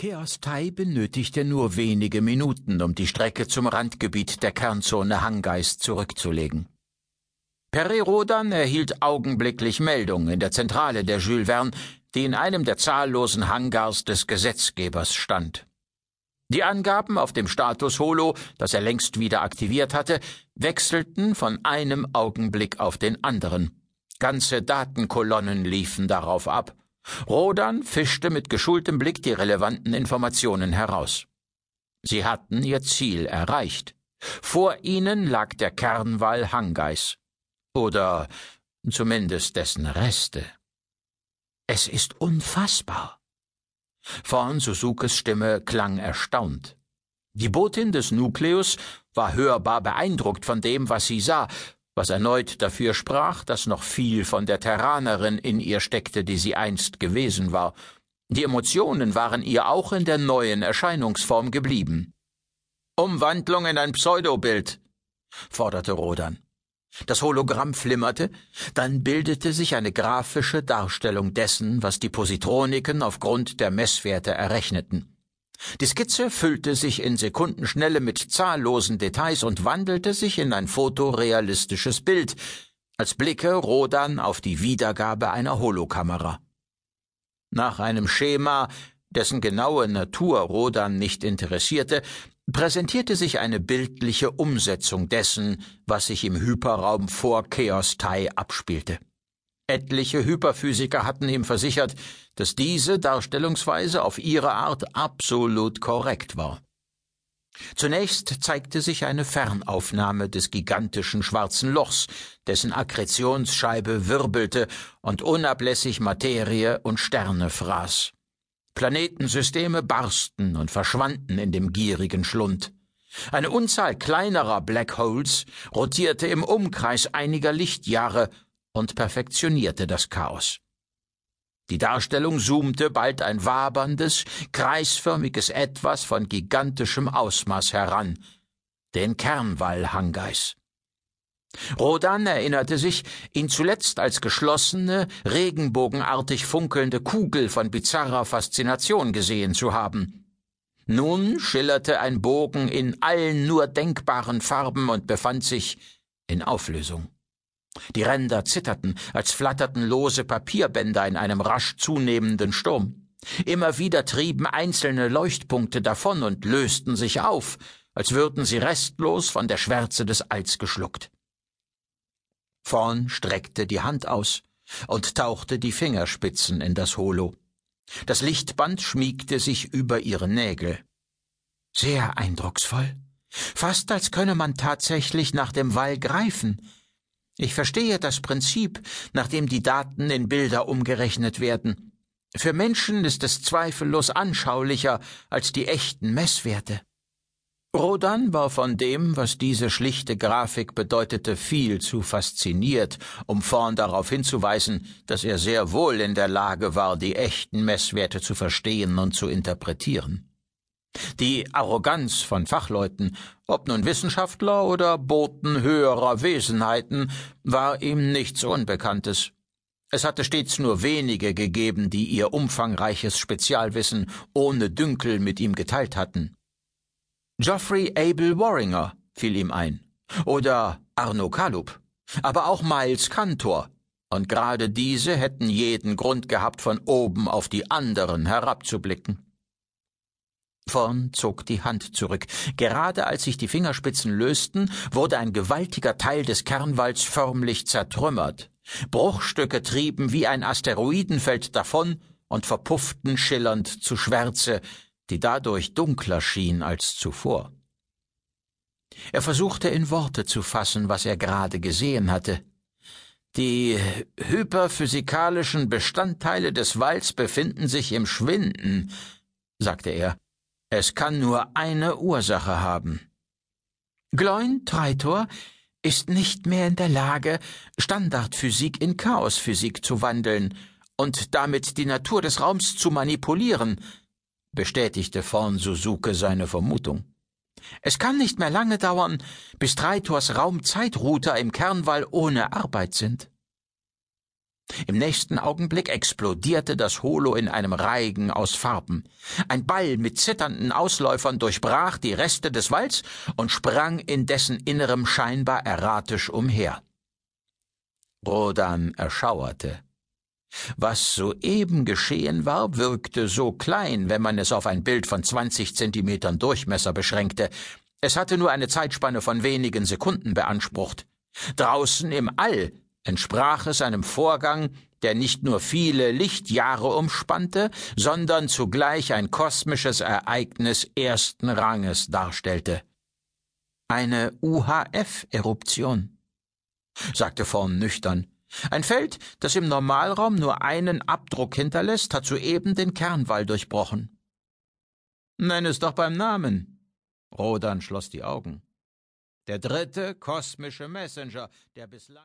Chaos Tai benötigte nur wenige Minuten, um die Strecke zum Randgebiet der Kernzone Hanggeist zurückzulegen. Peri Rodan erhielt augenblicklich Meldung in der Zentrale der Jules Verne, die in einem der zahllosen Hangars des Gesetzgebers stand. Die Angaben auf dem Status Holo, das er längst wieder aktiviert hatte, wechselten von einem Augenblick auf den anderen. Ganze Datenkolonnen liefen darauf ab. Rodan fischte mit geschultem Blick die relevanten Informationen heraus. Sie hatten ihr Ziel erreicht. Vor ihnen lag der Kernwall Hangais. Oder zumindest dessen Reste. Es ist unfassbar. Vorn Susukes Stimme klang erstaunt. Die Botin des Nukleus war hörbar beeindruckt von dem, was sie sah, was erneut dafür sprach, dass noch viel von der Terranerin in ihr steckte, die sie einst gewesen war. Die Emotionen waren ihr auch in der neuen Erscheinungsform geblieben. Umwandlung in ein Pseudobild, forderte Rodan. Das Hologramm flimmerte, dann bildete sich eine grafische Darstellung dessen, was die Positroniken aufgrund der Messwerte errechneten. Die Skizze füllte sich in Sekundenschnelle mit zahllosen Details und wandelte sich in ein fotorealistisches Bild, als blicke Rodan auf die Wiedergabe einer Holokamera. Nach einem Schema, dessen genaue Natur Rodan nicht interessierte, präsentierte sich eine bildliche Umsetzung dessen, was sich im Hyperraum vor Chaos Tai abspielte. Etliche Hyperphysiker hatten ihm versichert, dass diese Darstellungsweise auf ihre Art absolut korrekt war. Zunächst zeigte sich eine Fernaufnahme des gigantischen schwarzen Lochs, dessen Akkretionsscheibe wirbelte und unablässig Materie und Sterne fraß. Planetensysteme barsten und verschwanden in dem gierigen Schlund. Eine Unzahl kleinerer Black Holes rotierte im Umkreis einiger Lichtjahre und perfektionierte das Chaos. Die Darstellung zoomte bald ein waberndes, kreisförmiges Etwas von gigantischem Ausmaß heran, den Kernwall Hangais. Rodan erinnerte sich, ihn zuletzt als geschlossene, regenbogenartig funkelnde Kugel von bizarrer Faszination gesehen zu haben. Nun schillerte ein Bogen in allen nur denkbaren Farben und befand sich in Auflösung. Die Ränder zitterten, als flatterten lose Papierbänder in einem rasch zunehmenden Sturm. Immer wieder trieben einzelne Leuchtpunkte davon und lösten sich auf, als würden sie restlos von der Schwärze des Alls geschluckt. Vorn streckte die Hand aus und tauchte die Fingerspitzen in das Holo. Das Lichtband schmiegte sich über ihre Nägel. Sehr eindrucksvoll. Fast als könne man tatsächlich nach dem Wall greifen, ich verstehe das Prinzip, nach dem die Daten in Bilder umgerechnet werden. Für Menschen ist es zweifellos anschaulicher als die echten Messwerte. Rodan war von dem, was diese schlichte Grafik bedeutete, viel zu fasziniert, um vorn darauf hinzuweisen, dass er sehr wohl in der Lage war, die echten Messwerte zu verstehen und zu interpretieren. Die Arroganz von Fachleuten, ob nun Wissenschaftler oder Boten höherer Wesenheiten, war ihm nichts Unbekanntes. Es hatte stets nur wenige gegeben, die ihr umfangreiches Spezialwissen ohne Dünkel mit ihm geteilt hatten. Geoffrey Abel Warringer fiel ihm ein. Oder Arno Kalup. Aber auch Miles Cantor. Und gerade diese hätten jeden Grund gehabt, von oben auf die anderen herabzublicken. Vorn zog die Hand zurück. Gerade als sich die Fingerspitzen lösten, wurde ein gewaltiger Teil des Kernwalls förmlich zertrümmert. Bruchstücke trieben wie ein Asteroidenfeld davon und verpufften schillernd zu Schwärze, die dadurch dunkler schien als zuvor. Er versuchte in Worte zu fassen, was er gerade gesehen hatte. Die hyperphysikalischen Bestandteile des Walls befinden sich im Schwinden, sagte er. Es kann nur eine Ursache haben. Gloin Treitor ist nicht mehr in der Lage, Standardphysik in Chaosphysik zu wandeln und damit die Natur des Raums zu manipulieren, bestätigte Vorn Suzuke seine Vermutung. Es kann nicht mehr lange dauern, bis Traitors Raumzeitrouter im Kernwall ohne Arbeit sind. Im nächsten Augenblick explodierte das Holo in einem Reigen aus Farben. Ein Ball mit zitternden Ausläufern durchbrach die Reste des Walls und sprang in dessen Innerem scheinbar erratisch umher. Rodan erschauerte. Was soeben geschehen war, wirkte so klein, wenn man es auf ein Bild von zwanzig Zentimetern Durchmesser beschränkte. Es hatte nur eine Zeitspanne von wenigen Sekunden beansprucht. Draußen im All entsprach es einem Vorgang, der nicht nur viele Lichtjahre umspannte, sondern zugleich ein kosmisches Ereignis ersten Ranges darstellte. Eine UHF-Eruption, sagte Vorn nüchtern. Ein Feld, das im Normalraum nur einen Abdruck hinterlässt, hat soeben den Kernwall durchbrochen. Nenn es doch beim Namen. Rodan schloss die Augen. Der dritte kosmische Messenger, der bislang